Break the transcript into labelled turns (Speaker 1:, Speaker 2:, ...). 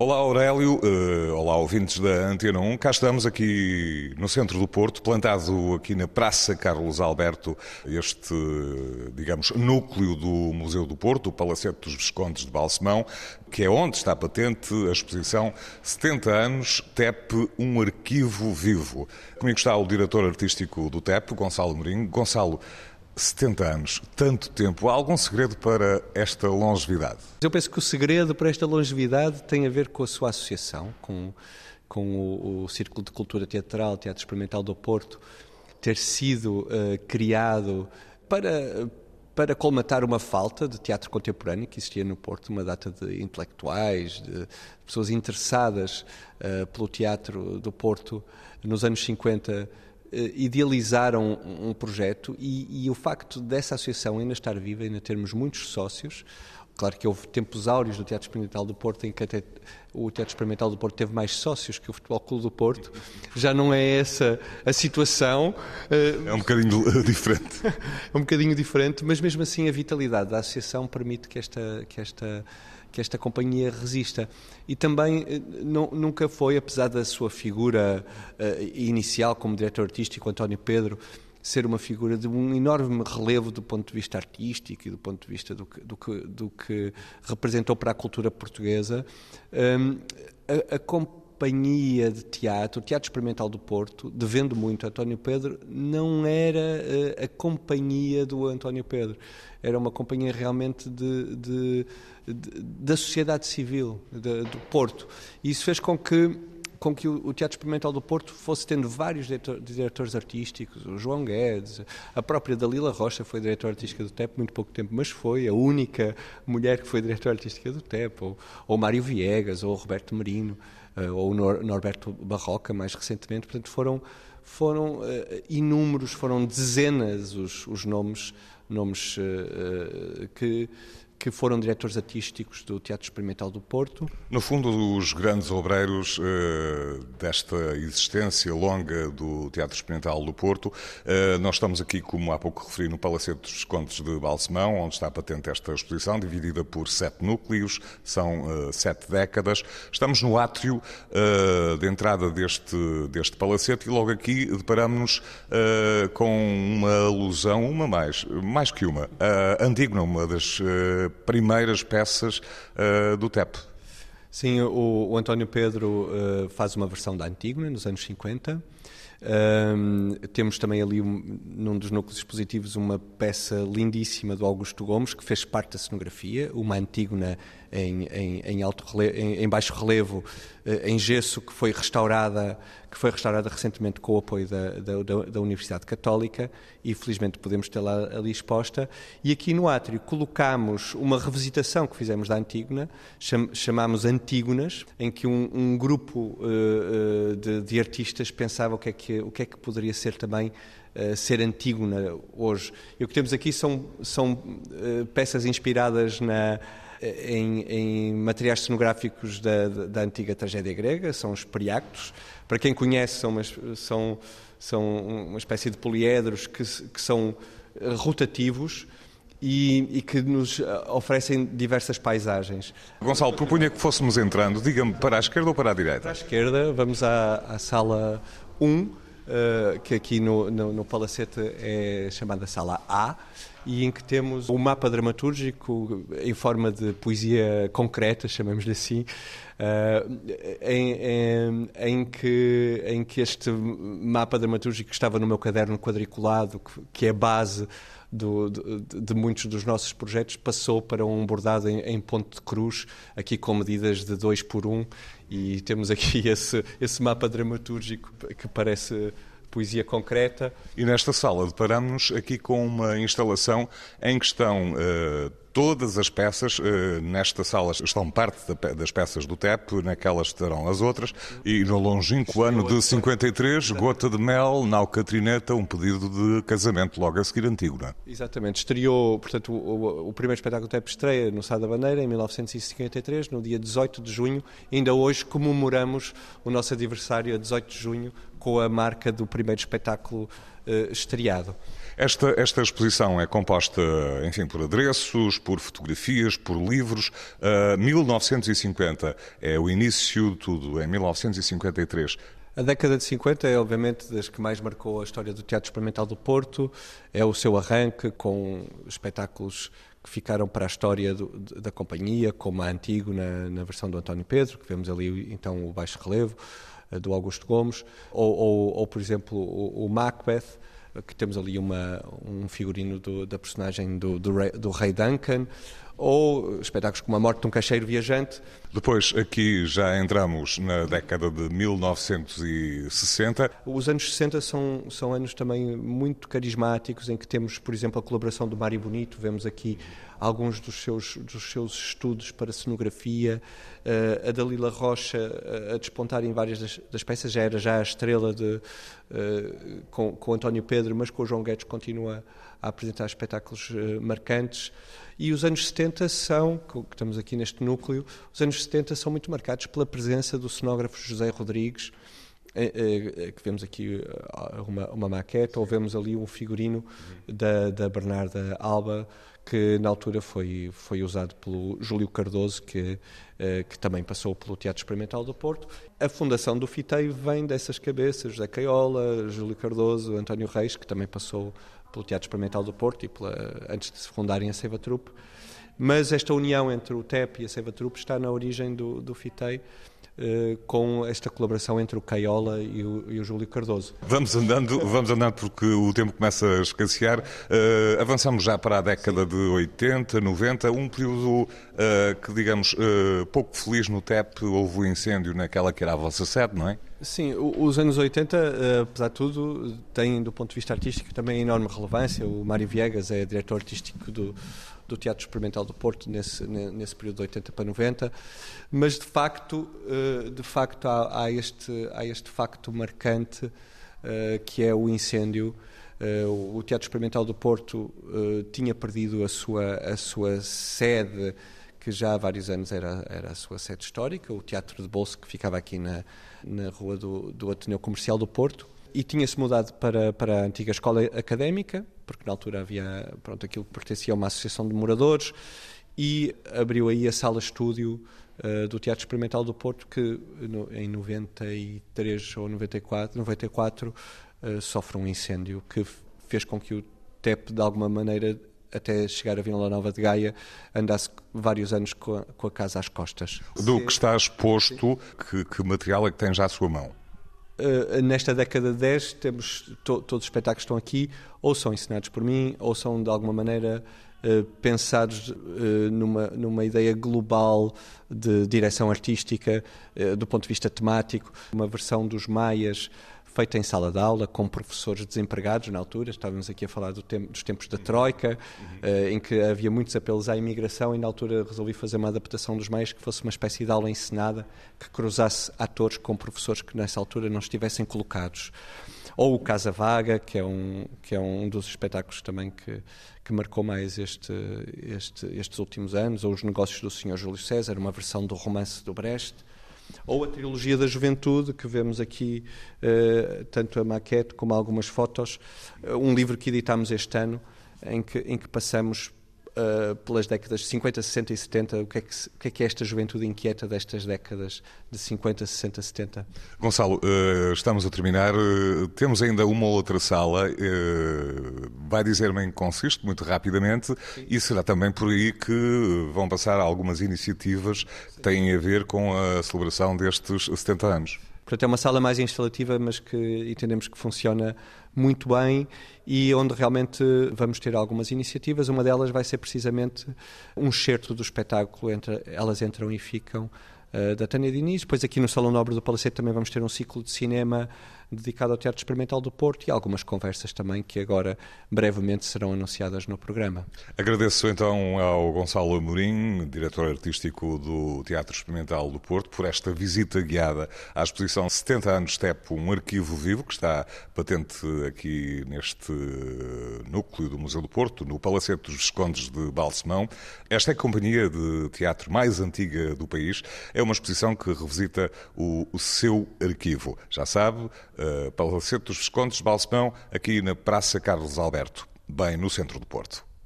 Speaker 1: Olá Aurélio, uh, olá ouvintes da Antena 1. Cá estamos aqui no centro do Porto, plantado aqui na Praça Carlos Alberto, este, digamos, núcleo do Museu do Porto, o Palacete dos Viscondes de Balsemão, que é onde está patente a exposição 70 anos TEP, um arquivo vivo. Comigo está o diretor artístico do TEP, Gonçalo Mourinho. Gonçalo, 70 anos, tanto tempo. Há algum segredo para esta longevidade?
Speaker 2: Eu penso que o segredo para esta longevidade tem a ver com a sua associação, com, com o, o Círculo de Cultura Teatral, Teatro Experimental do Porto, ter sido uh, criado para, para colmatar uma falta de teatro contemporâneo que existia no Porto, uma data de intelectuais, de pessoas interessadas uh, pelo teatro do Porto nos anos 50 eh, idealizaram um, projeto e, e, o facto dessa associação ainda estar viva, ainda termos muitos sócios, claro que houve tempos áureos do Teatro Experimental do Porto em que até o Teatro Experimental do Porto teve mais sócios que o Futebol Clube do Porto, já não é essa a situação.
Speaker 1: É um bocadinho diferente.
Speaker 2: é um bocadinho diferente, mas mesmo assim a vitalidade da associação permite que esta, que esta que esta companhia resista. E também eh, não, nunca foi, apesar da sua figura uh, inicial como diretor artístico, António Pedro, ser uma figura de um enorme relevo do ponto de vista artístico e do ponto de vista do que, do que, do que representou para a cultura portuguesa, um, a, a companhia de teatro, o Teatro Experimental do Porto, devendo muito a António Pedro, não era uh, a companhia do António Pedro. Era uma companhia realmente de, de, de da sociedade civil de, do Porto. E isso fez com que com que o, Teatro Experimental do Porto fosse tendo vários diretor, diretores artísticos, o João Guedes, a própria Dalila Rocha foi diretora artística do TEP muito pouco tempo, mas foi a única mulher que foi diretora artística do TEP, ou, ou Mário Viegas, ou Roberto Merino. Eh, ou Norberto Barroca, mais recentemente. Portanto, foram, foram uh, inúmeros, foram dezenas os, os nomes, nomes uh, que que foram diretores artísticos do Teatro Experimental do Porto.
Speaker 1: No fundo, os grandes obreiros eh, desta existência longa do Teatro Experimental do Porto. Eh, nós estamos aqui, como há pouco referi, no Palacete dos Contos de Balsemão, onde está patente esta exposição, dividida por sete núcleos, são eh, sete décadas. Estamos no átrio eh, de entrada deste, deste palacete e logo aqui deparamos-nos eh, com uma alusão, uma mais, mais que uma, a Antígona, uma das eh, primeiras peças uh, do TEP.
Speaker 2: Sim, o, o António Pedro uh, faz uma versão da Antígona nos anos 50. Um, temos também ali, um, num dos núcleos expositivos, uma peça lindíssima do Augusto Gomes, que fez parte da cenografia, uma Antígona em, em, em, alto relevo, em, em baixo relevo, eh, em gesso, que foi restaurada, que foi restaurada recentemente com o apoio da, da, da Universidade Católica e felizmente podemos tê-la ali exposta. E aqui no átrio colocamos uma revisitação que fizemos da Antígona, cham, chamámos Antígonas, em que um, um grupo uh, de, de, artistas pensava o que é que, o que, é que poderia ser também Uh, ser Antígona hoje. E o que temos aqui são, são uh, peças inspiradas na, em, em materiais cenográficos da, da, antiga tragédia grega, são os periactos. Para quem conhece, são uma, são, são uma espécie de poliedros que, que são rotativos. E, e, que nos oferecem diversas paisagens.
Speaker 1: Gonçalo, propunha que fôssemos entrando, diga-me, para a esquerda ou para a direita?
Speaker 2: Para a esquerda, vamos à, à sala 1, uh, que aqui no, no, no Palacete é chamada sala A, e em que temos um mapa dramatúrgico em forma de poesia concreta, chamamos-lhe assim, uh, em, em, em, que, em que este mapa dramatúrgico estava no meu caderno quadriculado, que, que é base do, de, de, muitos dos nossos projetos, passou para um bordado em, em ponto de cruz, aqui com medidas de 2 por 1, um, e temos aqui esse, esse mapa dramatúrgico que parece poesia concreta.
Speaker 1: E nesta sala deparamos-nos aqui com uma instalação em que estão uh, todas as peças. Uh, nesta sala estão parte das peças do TEP, naquelas estarão as outras. E no longínquo ano de 53, Gota de Mel, Nau Catrineta, um pedido de casamento, logo a seguir Antígona.
Speaker 2: Exatamente. Estreou, portanto, o, o primeiro espetáculo do TEP estreia no Sá da Bandeira, em 1953, no dia 18 de junho. Ainda hoje comemoramos o nosso aniversário, a 18 de junho, com a marca do primeiro espetáculo uh, estreado.
Speaker 1: Esta, esta exposição é composta, enfim, por adereços, por fotografias, por livros. Uh, 1950 é o início de tudo, é 1953.
Speaker 2: A década de 50 é, obviamente, das que mais marcou a história do Teatro Experimental do Porto. É o seu arranque com espetáculos que ficaram para a história do, da companhia, como a Antigo na, na, versão do António Pedro, que vemos ali então o baixo relevo eh, do Augusto Gomes, ou, ou, ou por exemplo o, o Macbeth, que temos ali uma, um figurino do, da personagem do, do, rei, do rei Duncan, ou espetáculos como A Morte de um Caixeiro Viajante.
Speaker 1: Depois, aqui já entramos na década de 1960.
Speaker 2: Os anos 60 são, são anos também muito carismáticos, em que temos, por exemplo, a colaboração do Mário Bonito, vemos aqui alguns dos seus, dos seus estudos para cenografia, uh, a Dalila Rocha uh, a despontar em várias das, das, peças, já era já a estrela de, uh, com, com António Pedro, mas com o João Guedes continua a apresentar espetáculos marcantes. E os anos 70 são, que estamos aqui neste núcleo, os anos 70 são muito marcados pela presença do cenógrafo José Rodrigues, eh, eh, que vemos aqui eh, uma, uma maquete, ou vemos ali um figurino da, da Bernarda Alba, que na altura foi, foi usado pelo Júlio Cardoso, que, que também passou pelo Teatro Experimental do Porto. A fundação do FITEI vem dessas cabeças, José Caiola, Júlio Cardoso, António Reis, que também passou pelo Teatro Experimental do Porto e pela, antes de se fundarem a Seiva Trupe. Mas esta união entre o TEP e a Seiva Trupe está na origem do, do FITEI, eh, com esta colaboração entre o Caiola e o, e o, Júlio Cardoso.
Speaker 1: Vamos andando, vamos andando porque o tempo começa a escassear. Uh, avançamos já para a década de 80, 90, um período uh, que, digamos, pouco feliz no TEP. Houve o um incêndio naquela que era a vossa sede, não é?
Speaker 2: Sim, os anos 80, apesar de tudo, têm do ponto de vista artístico também enorme relevância. O Mário Viegas é diretor artístico do, do Teatro Experimental do Porto nesse, nesse período de 80 para 90, mas de facto, eh, de facto há, há este, há este facto marcante eh, que é o incêndio. Eh, o Teatro Experimental do Porto tinha perdido a sua, a sua sede, que já há vários anos era, era a sua sede histórica, o Teatro de Bolso, que ficava aqui na, na rua do, do Ateneu Comercial do Porto e tinha-se mudado para, para a antiga escola académica, porque na altura havia pronto, aquilo que pertencia a uma associação de moradores, e abriu aí a sala-estúdio uh, do Teatro Experimental do Porto, que no, em 93 ou 94, 94 uh, sofre um incêndio que fez com que o TEP, de alguma maneira, até chegar a Vila Nova de Gaia, andasse vários anos com a, com a casa às costas.
Speaker 1: Do que está exposto, que, que material é que tem já à sua mão?
Speaker 2: Uh, nesta década de 10 temos to, todos os espetáculos estão aqui ou são ensinados por mim ou são de alguma maneira uh, pensados uh, numa, numa ideia global de direção artística do ponto de vista temático uma versão dos Maias feita em sala de aula, com professores desempregados na altura. Estávamos aqui a falar do tempo, dos tempos da Troika, uh, em que havia muitos apelos à imigração, e na altura resolvi fazer uma adaptação dos meios que fosse uma espécie de aula ensinada que cruzasse atores com professores que nessa altura não estivessem colocados. Ou o Casa Vaga, que é um, que é um dos espetáculos também que, que marcou mais este, este, estes últimos anos, ou Os Negócios do Sr. Júlio César, uma versão do romance do Brecht ou a trilogia da juventude, que vemos aqui uh, tanto a maquete como algumas fotos, uh, um livro que editámos este ano, em que, em que passamos uh, pelas décadas de 50, 60 e 70, o que, é que, o que, é que é esta juventude inquieta destas décadas de 50, 60, 70?
Speaker 1: Gonçalo, uh, estamos a terminar. Uh, temos ainda uma outra sala. vai dizer-me em que consiste, muito rapidamente, Sim. e será também por aí que vão passar algumas iniciativas que têm a ver com a celebração destes 70 anos.
Speaker 2: Portanto, é uma sala mais instalativa, mas que entendemos que funciona muito bem e onde realmente vamos ter algumas iniciativas. Uma delas vai ser precisamente um excerto do espetáculo, entre, elas entram e ficam, uh, da Tânia Diniz. Depois aqui no Salão Nobre do Palacete também vamos ter um ciclo de cinema dedicado ao Teatro Experimental do Porto e algumas conversas também que agora brevemente serão anunciadas no programa.
Speaker 1: Agradeço então ao Gonçalo Amorim, diretor artístico do Teatro Experimental do Porto, por esta visita guiada à exposição 70 anos TEP, um arquivo vivo que está patente aqui neste núcleo do Museu do Porto, no Palacete dos Viscondes de Balsemão. Esta é a companhia de teatro mais antiga do país. É uma exposição que revisita o, o seu arquivo. Já sabe, Palacete dos Viscondes de Balsemão, aqui na Praça Carlos Alberto, bem no centro do Porto.